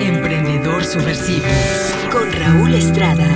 Emprendedor Subversivo con Raúl Estrada.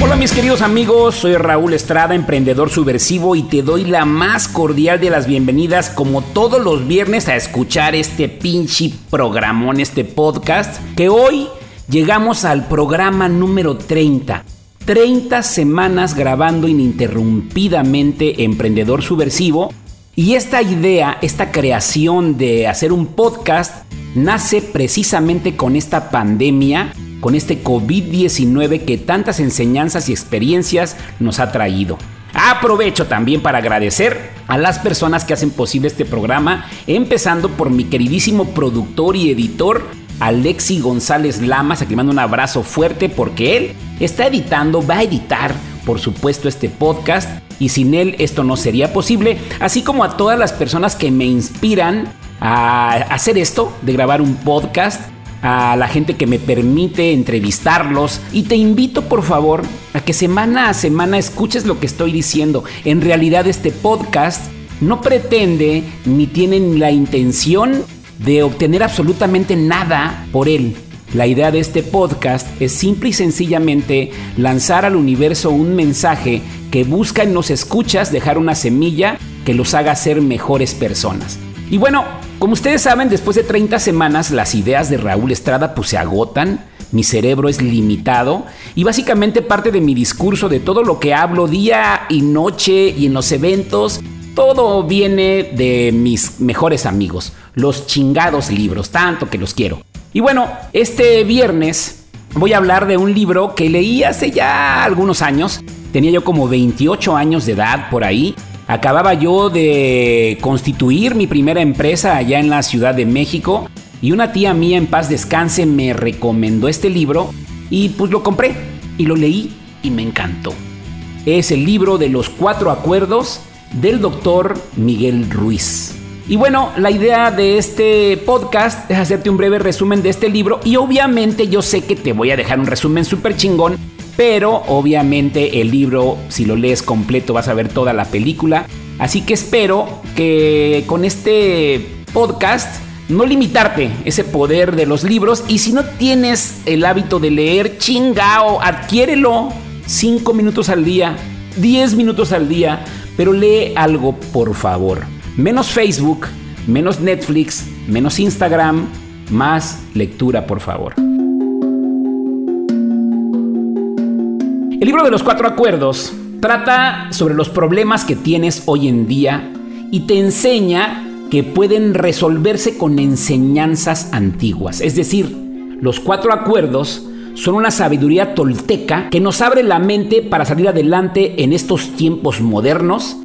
Hola mis queridos amigos, soy Raúl Estrada, emprendedor subversivo y te doy la más cordial de las bienvenidas como todos los viernes a escuchar este pinche programón, este podcast, que hoy llegamos al programa número 30. 30 semanas grabando ininterrumpidamente Emprendedor Subversivo y esta idea, esta creación de hacer un podcast nace precisamente con esta pandemia, con este COVID-19 que tantas enseñanzas y experiencias nos ha traído. Aprovecho también para agradecer a las personas que hacen posible este programa, empezando por mi queridísimo productor y editor Alexi González Lamas, a quien mando un abrazo fuerte porque él está editando, va a editar, por supuesto, este podcast y sin él esto no sería posible, así como a todas las personas que me inspiran a hacer esto, de grabar un podcast, a la gente que me permite entrevistarlos y te invito por favor a que semana a semana escuches lo que estoy diciendo. En realidad este podcast no pretende ni tiene la intención de obtener absolutamente nada por él. La idea de este podcast es simple y sencillamente lanzar al universo un mensaje que busca en los escuchas dejar una semilla que los haga ser mejores personas. Y bueno, como ustedes saben, después de 30 semanas las ideas de Raúl Estrada pues se agotan, mi cerebro es limitado y básicamente parte de mi discurso, de todo lo que hablo día y noche y en los eventos, todo viene de mis mejores amigos, los chingados libros, tanto que los quiero. Y bueno, este viernes voy a hablar de un libro que leí hace ya algunos años. Tenía yo como 28 años de edad por ahí. Acababa yo de constituir mi primera empresa allá en la Ciudad de México y una tía mía en paz descanse me recomendó este libro y pues lo compré y lo leí y me encantó. Es el libro de los cuatro acuerdos del doctor Miguel Ruiz. Y bueno, la idea de este podcast es hacerte un breve resumen de este libro y obviamente yo sé que te voy a dejar un resumen súper chingón, pero obviamente el libro, si lo lees completo, vas a ver toda la película. Así que espero que con este podcast no limitarte ese poder de los libros y si no tienes el hábito de leer, chingao, adquiérelo 5 minutos al día, 10 minutos al día pero lee algo, por favor. Menos Facebook, menos Netflix, menos Instagram, más lectura, por favor. El libro de los cuatro acuerdos trata sobre los problemas que tienes hoy en día y te enseña que pueden resolverse con enseñanzas antiguas. Es decir, los cuatro acuerdos son una sabiduría tolteca que nos abre la mente para salir adelante en estos tiempos modernos.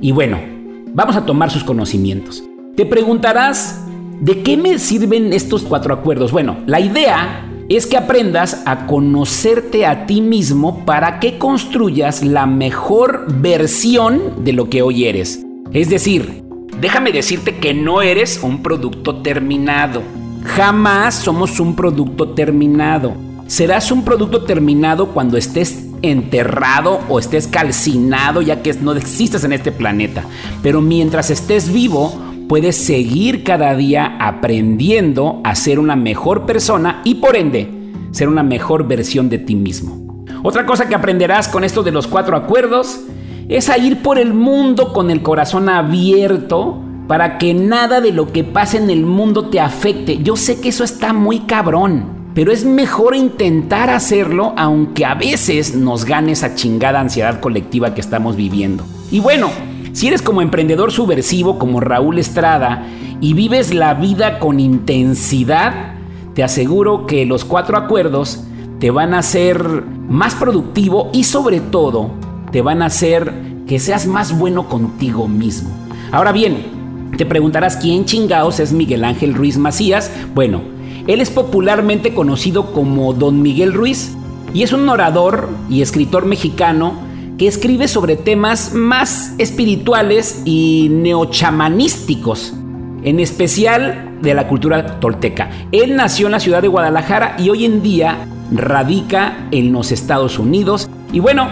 Y bueno, vamos a tomar sus conocimientos. Te preguntarás, ¿de qué me sirven estos cuatro acuerdos? Bueno, la idea es que aprendas a conocerte a ti mismo para que construyas la mejor versión de lo que hoy eres. Es decir, déjame decirte que no eres un producto terminado. Jamás somos un producto terminado. Serás un producto terminado cuando estés enterrado o estés calcinado ya que no existes en este planeta. Pero mientras estés vivo, puedes seguir cada día aprendiendo a ser una mejor persona y por ende ser una mejor versión de ti mismo. Otra cosa que aprenderás con esto de los cuatro acuerdos es a ir por el mundo con el corazón abierto para que nada de lo que pase en el mundo te afecte. Yo sé que eso está muy cabrón pero es mejor intentar hacerlo aunque a veces nos gane esa chingada ansiedad colectiva que estamos viviendo. Y bueno, si eres como emprendedor subversivo como Raúl Estrada y vives la vida con intensidad, te aseguro que los cuatro acuerdos te van a hacer más productivo y sobre todo te van a hacer que seas más bueno contigo mismo. Ahora bien, te preguntarás quién chingaos es Miguel Ángel Ruiz Macías. Bueno, él es popularmente conocido como Don Miguel Ruiz y es un orador y escritor mexicano que escribe sobre temas más espirituales y neochamanísticos, en especial de la cultura tolteca. Él nació en la ciudad de Guadalajara y hoy en día radica en los Estados Unidos. Y bueno,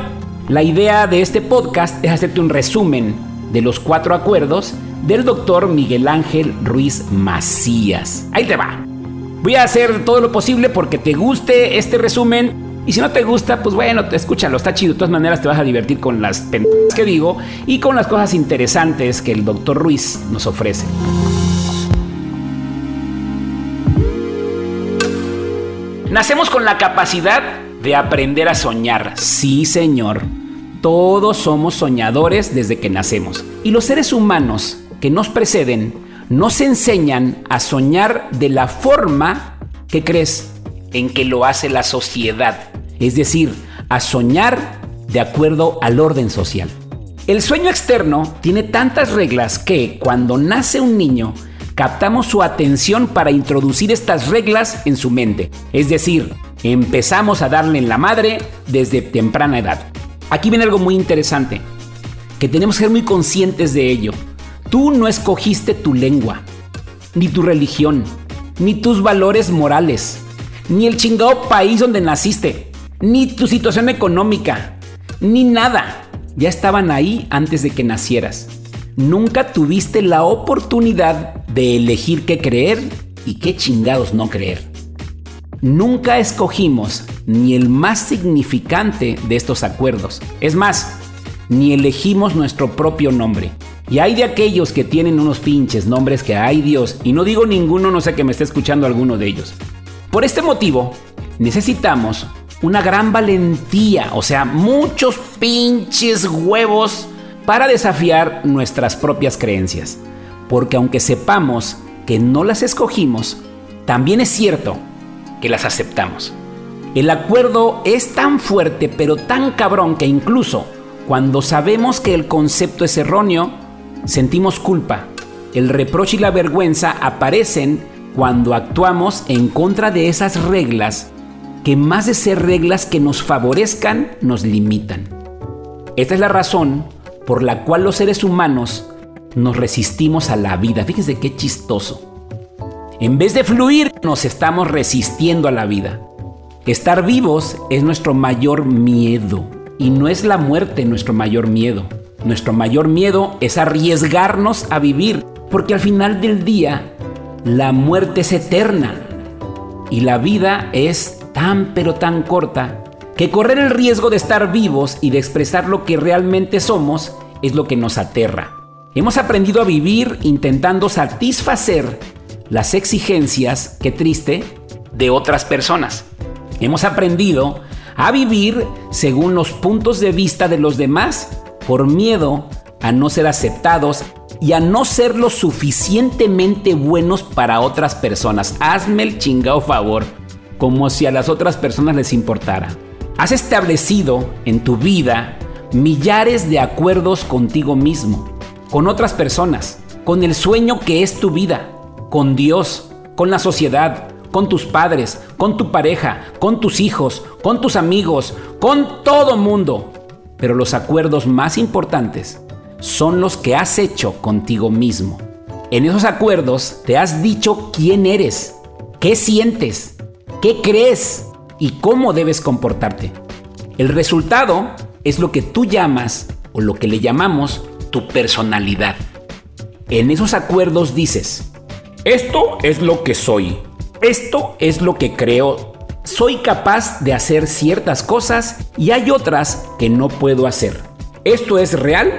la idea de este podcast es hacerte un resumen de los cuatro acuerdos del doctor Miguel Ángel Ruiz Macías. Ahí te va. Voy a hacer todo lo posible porque te guste este resumen. Y si no te gusta, pues bueno, escúchalo, está chido. De todas maneras te vas a divertir con las pendejas que digo y con las cosas interesantes que el doctor Ruiz nos ofrece. Nacemos con la capacidad de aprender a soñar. Sí, señor. Todos somos soñadores desde que nacemos. Y los seres humanos que nos preceden nos enseñan a soñar de la forma que crees en que lo hace la sociedad. Es decir, a soñar de acuerdo al orden social. El sueño externo tiene tantas reglas que cuando nace un niño captamos su atención para introducir estas reglas en su mente. Es decir, empezamos a darle en la madre desde temprana edad. Aquí viene algo muy interesante, que tenemos que ser muy conscientes de ello. Tú no escogiste tu lengua, ni tu religión, ni tus valores morales, ni el chingado país donde naciste, ni tu situación económica, ni nada. Ya estaban ahí antes de que nacieras. Nunca tuviste la oportunidad de elegir qué creer y qué chingados no creer. Nunca escogimos ni el más significante de estos acuerdos. Es más, ni elegimos nuestro propio nombre. Y hay de aquellos que tienen unos pinches nombres que hay Dios, y no digo ninguno, no sé que me esté escuchando alguno de ellos. Por este motivo, necesitamos una gran valentía, o sea, muchos pinches huevos para desafiar nuestras propias creencias. Porque aunque sepamos que no las escogimos, también es cierto que las aceptamos. El acuerdo es tan fuerte pero tan cabrón que incluso cuando sabemos que el concepto es erróneo, sentimos culpa. El reproche y la vergüenza aparecen cuando actuamos en contra de esas reglas que más de ser reglas que nos favorezcan, nos limitan. Esta es la razón por la cual los seres humanos nos resistimos a la vida. Fíjense qué chistoso. En vez de fluir, nos estamos resistiendo a la vida. Estar vivos es nuestro mayor miedo y no es la muerte nuestro mayor miedo. Nuestro mayor miedo es arriesgarnos a vivir, porque al final del día la muerte es eterna y la vida es tan pero tan corta que correr el riesgo de estar vivos y de expresar lo que realmente somos es lo que nos aterra. Hemos aprendido a vivir intentando satisfacer las exigencias, qué triste, de otras personas. Hemos aprendido a vivir según los puntos de vista de los demás por miedo a no ser aceptados y a no ser lo suficientemente buenos para otras personas. Hazme el chingado favor, como si a las otras personas les importara. Has establecido en tu vida millares de acuerdos contigo mismo, con otras personas, con el sueño que es tu vida, con Dios, con la sociedad, con tus padres, con tu pareja, con tus hijos, con tus amigos, con todo mundo. Pero los acuerdos más importantes son los que has hecho contigo mismo. En esos acuerdos te has dicho quién eres, qué sientes, qué crees y cómo debes comportarte. El resultado es lo que tú llamas o lo que le llamamos tu personalidad. En esos acuerdos dices, esto es lo que soy, esto es lo que creo, soy capaz de hacer ciertas cosas y hay otras que no puedo hacer. Esto es real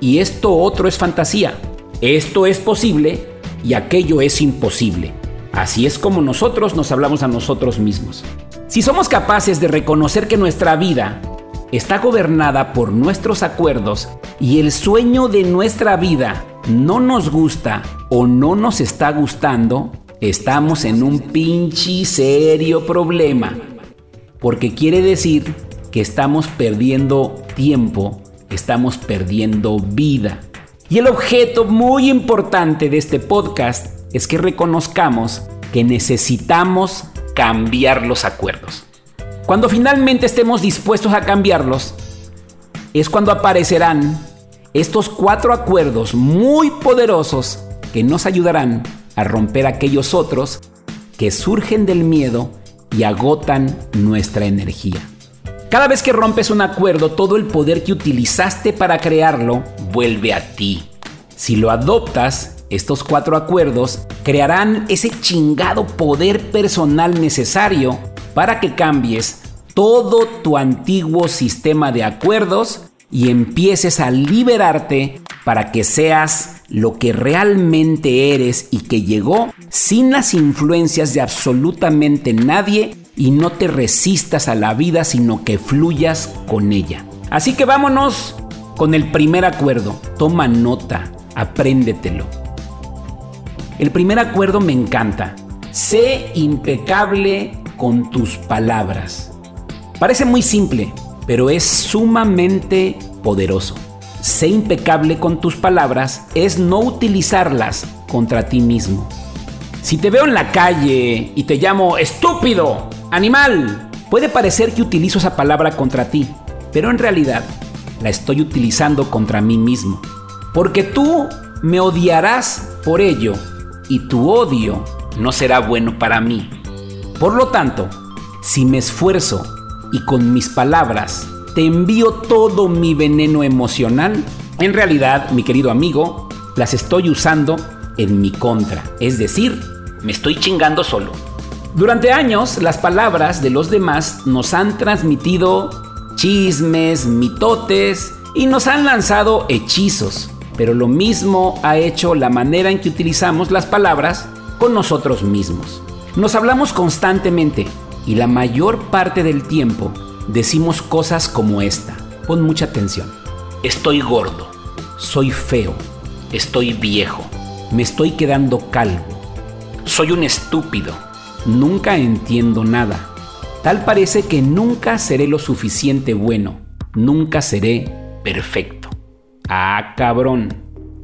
y esto otro es fantasía. Esto es posible y aquello es imposible. Así es como nosotros nos hablamos a nosotros mismos. Si somos capaces de reconocer que nuestra vida está gobernada por nuestros acuerdos y el sueño de nuestra vida no nos gusta o no nos está gustando, estamos en un pinche serio problema. Porque quiere decir que estamos perdiendo tiempo, estamos perdiendo vida. Y el objeto muy importante de este podcast es que reconozcamos que necesitamos cambiar los acuerdos. Cuando finalmente estemos dispuestos a cambiarlos, es cuando aparecerán estos cuatro acuerdos muy poderosos que nos ayudarán a romper aquellos otros que surgen del miedo y agotan nuestra energía. Cada vez que rompes un acuerdo, todo el poder que utilizaste para crearlo vuelve a ti. Si lo adoptas, estos cuatro acuerdos crearán ese chingado poder personal necesario para que cambies todo tu antiguo sistema de acuerdos y empieces a liberarte para que seas lo que realmente eres y que llegó sin las influencias de absolutamente nadie y no te resistas a la vida sino que fluyas con ella. Así que vámonos con el primer acuerdo. Toma nota, apréndetelo. El primer acuerdo me encanta. Sé impecable con tus palabras. Parece muy simple, pero es sumamente poderoso. Sé impecable con tus palabras es no utilizarlas contra ti mismo. Si te veo en la calle y te llamo estúpido, animal, puede parecer que utilizo esa palabra contra ti, pero en realidad la estoy utilizando contra mí mismo. Porque tú me odiarás por ello y tu odio no será bueno para mí. Por lo tanto, si me esfuerzo y con mis palabras te envío todo mi veneno emocional, en realidad, mi querido amigo, las estoy usando en mi contra. Es decir, me estoy chingando solo. Durante años, las palabras de los demás nos han transmitido chismes, mitotes y nos han lanzado hechizos. Pero lo mismo ha hecho la manera en que utilizamos las palabras con nosotros mismos. Nos hablamos constantemente y la mayor parte del tiempo decimos cosas como esta. Pon mucha atención. Estoy gordo, soy feo, estoy viejo, me estoy quedando calvo, soy un estúpido, nunca entiendo nada. Tal parece que nunca seré lo suficiente bueno, nunca seré perfecto. Ah, cabrón.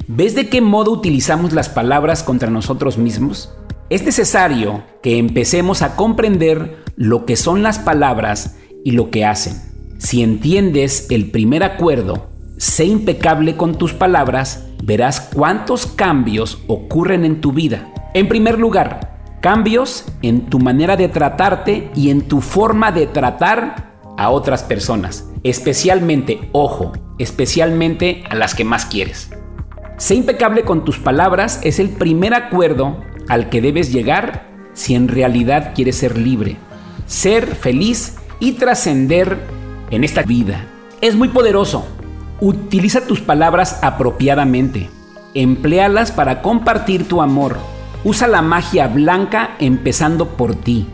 ¿Ves de qué modo utilizamos las palabras contra nosotros mismos? Es necesario que empecemos a comprender lo que son las palabras y lo que hacen. Si entiendes el primer acuerdo, sé impecable con tus palabras, verás cuántos cambios ocurren en tu vida. En primer lugar, cambios en tu manera de tratarte y en tu forma de tratar a otras personas, especialmente, ojo, especialmente a las que más quieres. Sé impecable con tus palabras es el primer acuerdo al que debes llegar si en realidad quieres ser libre, ser feliz y trascender en esta vida. Es muy poderoso. Utiliza tus palabras apropiadamente. Empléalas para compartir tu amor. Usa la magia blanca empezando por ti.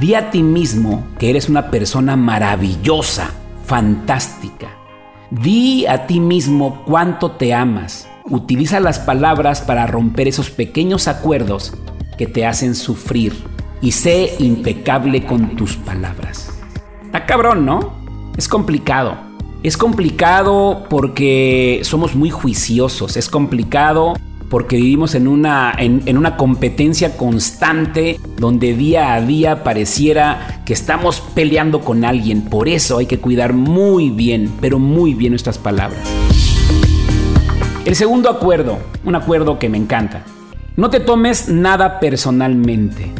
Di a ti mismo que eres una persona maravillosa, fantástica. Di a ti mismo cuánto te amas. Utiliza las palabras para romper esos pequeños acuerdos que te hacen sufrir y sé impecable con tus palabras. Está cabrón, ¿no? Es complicado. Es complicado porque somos muy juiciosos. Es complicado porque vivimos en una, en, una competencia constante donde día a día pareciera que estamos peleando con alguien. Por eso hay que cuidar muy bien, pero muy bien nuestras palabras. El segundo acuerdo, un acuerdo que me encanta. No te tomes nada personalmente.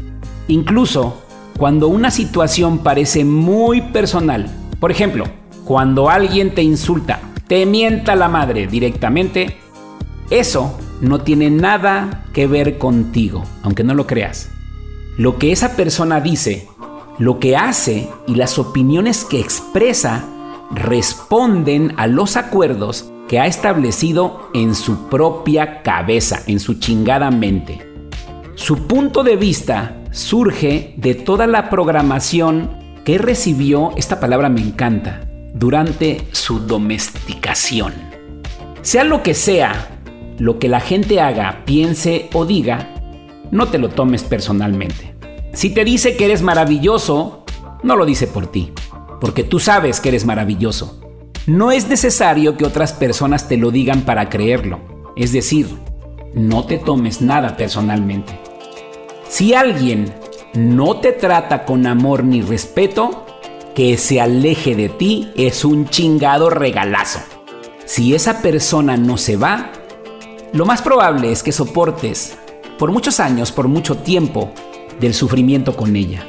Incluso cuando una situación parece muy personal. Por ejemplo, cuando alguien te insulta, te mienta la madre directamente, eso no tiene nada que ver contigo, aunque no lo creas. Lo que esa persona dice, lo que hace y las opiniones que expresa responden a los acuerdos que ha establecido en su propia cabeza, en su chingada mente. Su punto de vista surge de toda la programación que recibió, esta palabra me encanta, durante su domesticación. Sea lo que sea, lo que la gente haga, piense o diga, no te lo tomes personalmente. Si te dice que eres maravilloso, no lo dice por ti, porque tú sabes que eres maravilloso. No es necesario que otras personas te lo digan para creerlo. Es decir, no te tomes nada personalmente. Si alguien no te trata con amor ni respeto, que se aleje de ti es un chingado regalazo. Si esa persona no se va, lo más probable es que soportes por muchos años, por mucho tiempo, del sufrimiento con ella.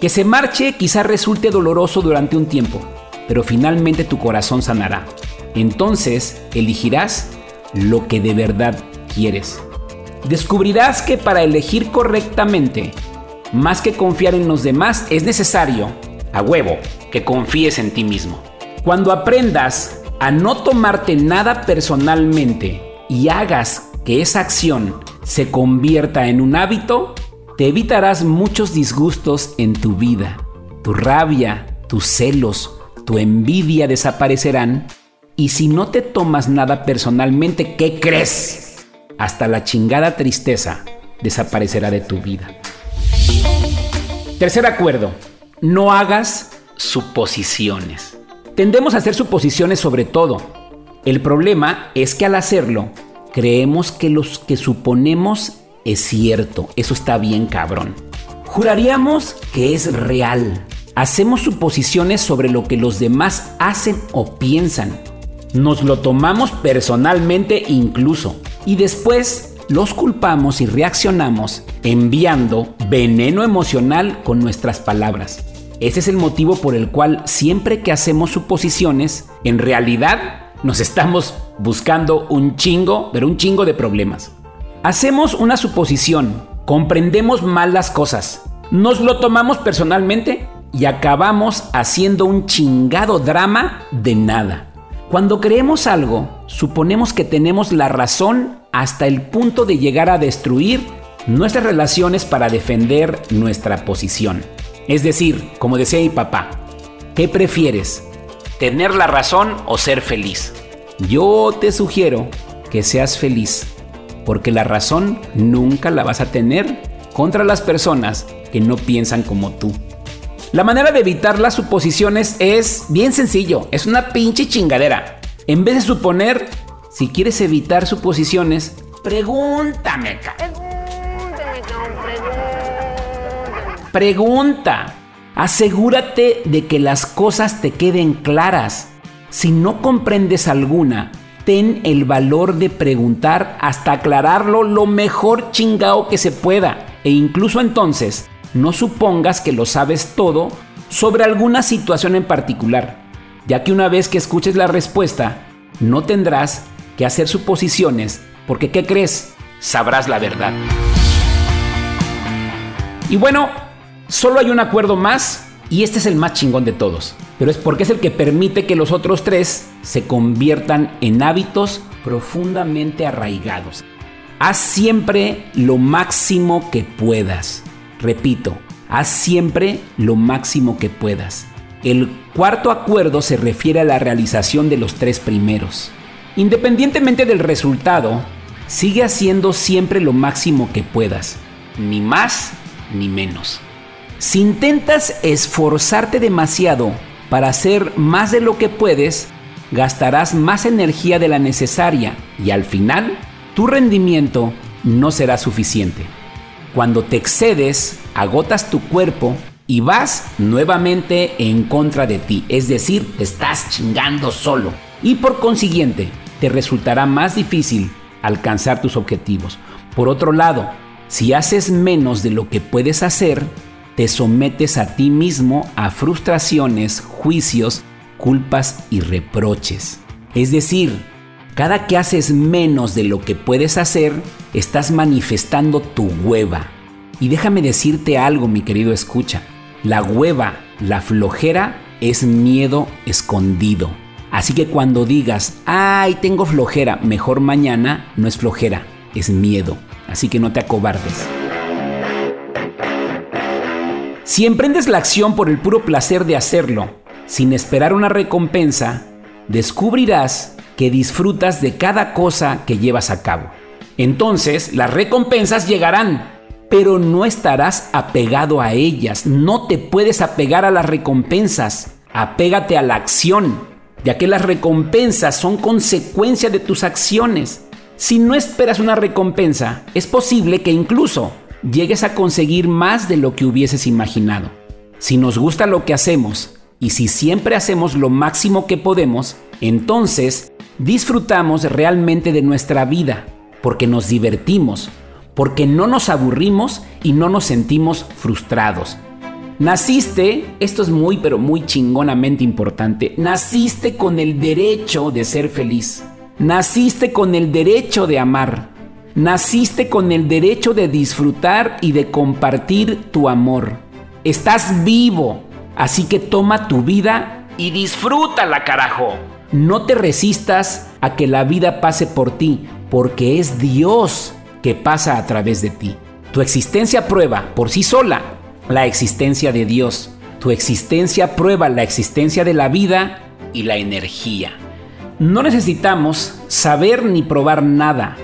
Que se marche quizá resulte doloroso durante un tiempo, pero finalmente tu corazón sanará. Entonces elegirás lo que de verdad quieres. Descubrirás que para elegir correctamente, más que confiar en los demás, es necesario, a huevo, que confíes en ti mismo. Cuando aprendas a no tomarte nada personalmente y hagas que esa acción se convierta en un hábito, te evitarás muchos disgustos en tu vida. Tu rabia, tus celos, tu envidia desaparecerán y si no te tomas nada personalmente, ¿qué crees? Hasta la chingada tristeza desaparecerá de tu vida. Tercer acuerdo, no hagas suposiciones. Tendemos a hacer suposiciones sobre todo. El problema es que al hacerlo, creemos que los que suponemos es cierto. Eso está bien cabrón. Juraríamos que es real. Hacemos suposiciones sobre lo que los demás hacen o piensan. Nos lo tomamos personalmente incluso. Y después los culpamos y reaccionamos enviando veneno emocional con nuestras palabras. Ese es el motivo por el cual siempre que hacemos suposiciones, en realidad nos estamos buscando un chingo, pero un chingo de problemas. Hacemos una suposición, comprendemos mal las cosas, nos lo tomamos personalmente y acabamos haciendo un chingado drama de nada. Cuando creemos algo, suponemos que tenemos la razón hasta el punto de llegar a destruir nuestras relaciones para defender nuestra posición. Es decir, como decía mi papá, ¿qué prefieres? ¿Tener la razón o ser feliz? Yo te sugiero que seas feliz, porque la razón nunca la vas a tener contra las personas que no piensan como tú. La manera de evitar las suposiciones es bien sencillo, es una pinche chingadera. En vez de suponer, si quieres evitar suposiciones, pregúntame. Pregunta. Asegúrate de que las cosas te queden claras. Si no comprendes alguna, ten el valor de preguntar hasta aclararlo lo mejor chingao que se pueda. E incluso entonces, no supongas que lo sabes todo sobre alguna situación en particular, ya que una vez que escuches la respuesta, no tendrás que hacer suposiciones, porque ¿qué crees? Sabrás la verdad. Y bueno, solo hay un acuerdo más y este es el más chingón de todos, pero es porque es el que permite que los otros tres se conviertan en hábitos profundamente arraigados. Haz siempre lo máximo que puedas. Repito, haz siempre lo máximo que puedas. El cuarto acuerdo se refiere a la realización de los tres primeros. Independientemente del resultado, sigue haciendo siempre lo máximo que puedas, ni más ni menos. Si intentas esforzarte demasiado para hacer más de lo que puedes, gastarás más energía de la necesaria y al final tu rendimiento no será suficiente. Cuando te excedes, agotas tu cuerpo y vas nuevamente en contra de ti, es decir, estás chingando solo y por consiguiente te resultará más difícil alcanzar tus objetivos. Por otro lado, si haces menos de lo que puedes hacer, te sometes a ti mismo a frustraciones, juicios, culpas y reproches. Es decir, cada que haces menos de lo que puedes hacer, estás manifestando tu hueva. Y déjame decirte algo, mi querido escucha. La hueva, la flojera, es miedo escondido. Así que cuando digas, ay, tengo flojera, mejor mañana, no es flojera, es miedo. Así que no te acobardes. Si emprendes la acción por el puro placer de hacerlo, sin esperar una recompensa, descubrirás que disfrutas de cada cosa que llevas a cabo. Entonces las recompensas llegarán, pero no estarás apegado a ellas. No te puedes apegar a las recompensas. Apégate a la acción, ya que las recompensas son consecuencia de tus acciones. Si no esperas una recompensa, es posible que incluso llegues a conseguir más de lo que hubieses imaginado. Si nos gusta lo que hacemos y si siempre hacemos lo máximo que podemos, entonces disfrutamos realmente de nuestra vida, porque nos divertimos, porque no nos aburrimos y no nos sentimos frustrados. Naciste, esto es muy pero muy chingonamente importante, naciste con el derecho de ser feliz. Naciste con el derecho de amar. Naciste con el derecho de disfrutar y de compartir tu amor. Estás vivo, así que toma tu vida y disfrútala, carajo. No te resistas a que la vida pase por ti, porque es Dios que pasa a través de ti. Tu existencia prueba por sí sola la existencia de Dios. Tu existencia prueba la existencia de la vida y la energía. No necesitamos saber ni probar nada.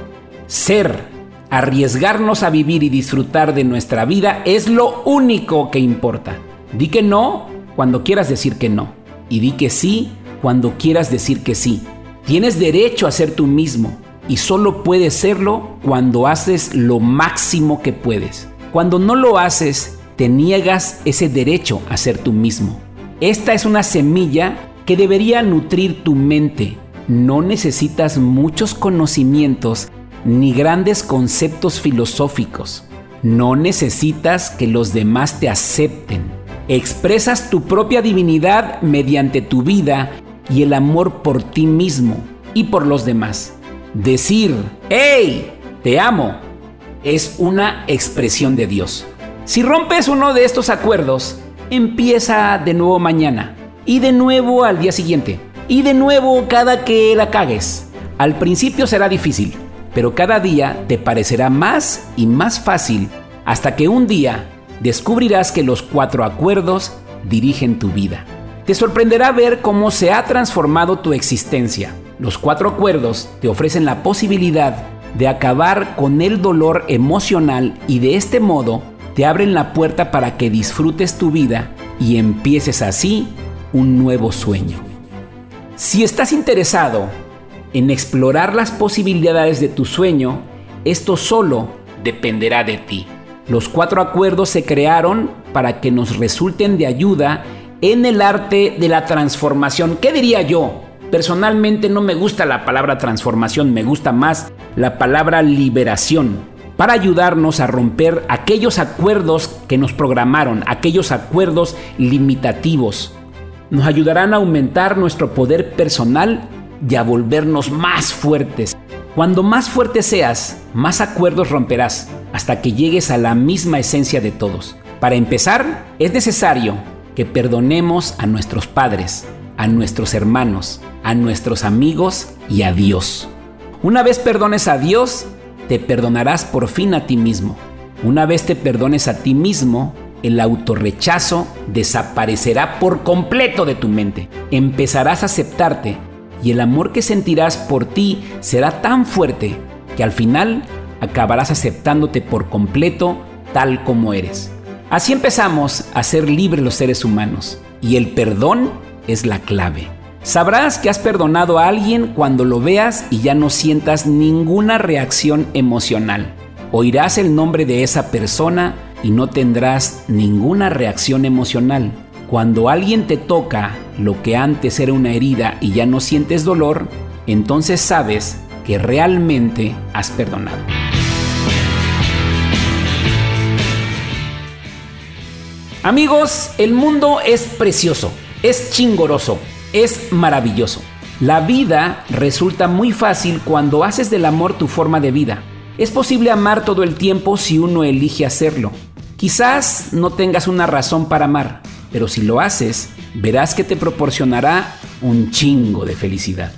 Ser, arriesgarnos a vivir y disfrutar de nuestra vida es lo único que importa. Di que no cuando quieras decir que no. Y di que sí cuando quieras decir que sí. Tienes derecho a ser tú mismo y solo puedes serlo cuando haces lo máximo que puedes. Cuando no lo haces, te niegas ese derecho a ser tú mismo. Esta es una semilla que debería nutrir tu mente. No necesitas muchos conocimientos ni grandes conceptos filosóficos. No necesitas que los demás te acepten. Expresas tu propia divinidad mediante tu vida y el amor por ti mismo y por los demás. Decir, hey, te amo, es una expresión de Dios. Si rompes uno de estos acuerdos, empieza de nuevo mañana y de nuevo al día siguiente y de nuevo cada que la cagues. Al principio será difícil, pero cada día te parecerá más y más fácil hasta que un día descubrirás que los cuatro acuerdos dirigen tu vida. Te sorprenderá ver cómo se ha transformado tu existencia. Los cuatro acuerdos te ofrecen la posibilidad de acabar con el dolor emocional y de este modo te abren la puerta para que disfrutes tu vida y empieces así un nuevo sueño. Si estás interesado en explorar las posibilidades de tu sueño, esto solo dependerá de ti. Los cuatro acuerdos se crearon para que nos resulten de ayuda en el arte de la transformación. ¿Qué diría yo? Personalmente no me gusta la palabra transformación, me gusta más la palabra liberación, para ayudarnos a romper aquellos acuerdos que nos programaron, aquellos acuerdos limitativos. Nos ayudarán a aumentar nuestro poder personal y a volvernos más fuertes. Cuando más fuerte seas, más acuerdos romperás, hasta que llegues a la misma esencia de todos. Para empezar, es necesario que perdonemos a nuestros padres, a nuestros hermanos, a nuestros amigos y a Dios. Una vez perdones a Dios, te perdonarás por fin a ti mismo. Una vez te perdones a ti mismo, el autorrechazo desaparecerá por completo de tu mente. Empezarás a aceptarte y el amor que sentirás por ti será tan fuerte que al final acabarás aceptándote por completo tal como eres. Así empezamos a ser libres los seres humanos y el perdón es la clave. Sabrás que has perdonado a alguien cuando lo veas y ya no sientas ninguna reacción emocional. Oirás el nombre de esa persona y no tendrás ninguna reacción emocional. Cuando alguien te toca lo que antes era una herida y ya no sientes dolor, entonces sabes que realmente has perdonado. Amigos, el mundo es precioso, es chingoroso, es maravilloso. La vida resulta muy fácil cuando haces del amor tu forma de vida. Es posible amar todo el tiempo si uno elige hacerlo. Quizás no tengas una razón para amar, pero si lo haces, verás que te proporcionará un chingo de felicidad.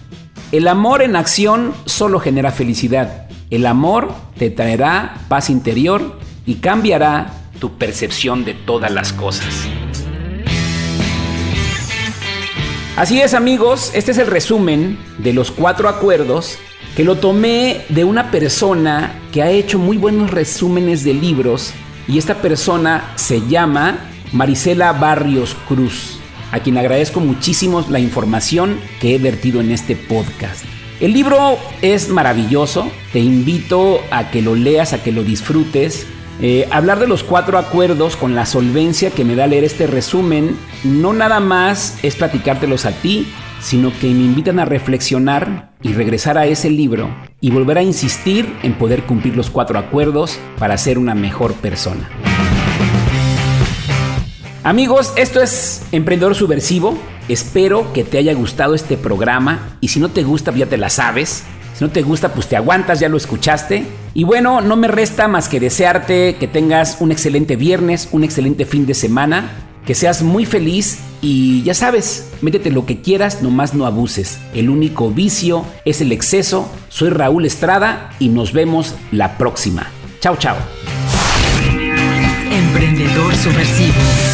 El amor en acción solo genera felicidad. El amor te traerá paz interior y cambiará tu percepción de todas las cosas. Así es amigos, este es el resumen de los cuatro acuerdos que lo tomé de una persona que ha hecho muy buenos resúmenes de libros y esta persona se llama Marisela Barrios Cruz, a quien agradezco muchísimo la información que he vertido en este podcast. El libro es maravilloso, te invito a que lo leas, a que lo disfrutes. Eh, hablar de los cuatro acuerdos con la solvencia que me da leer este resumen, no nada más es platicártelos a ti, sino que me invitan a reflexionar y regresar a ese libro y volver a insistir en poder cumplir los cuatro acuerdos para ser una mejor persona. Amigos, esto es Emprendedor Subversivo. Espero que te haya gustado este programa y si no te gusta, pues ya te la sabes. Si no te gusta, pues te aguantas, ya lo escuchaste. Y bueno, no me resta más que desearte que tengas un excelente viernes, un excelente fin de semana, que seas muy feliz y ya sabes, métete lo que quieras, nomás no abuses. El único vicio es el exceso. Soy Raúl Estrada y nos vemos la próxima. Chao, chao. Emprendedor Subversivo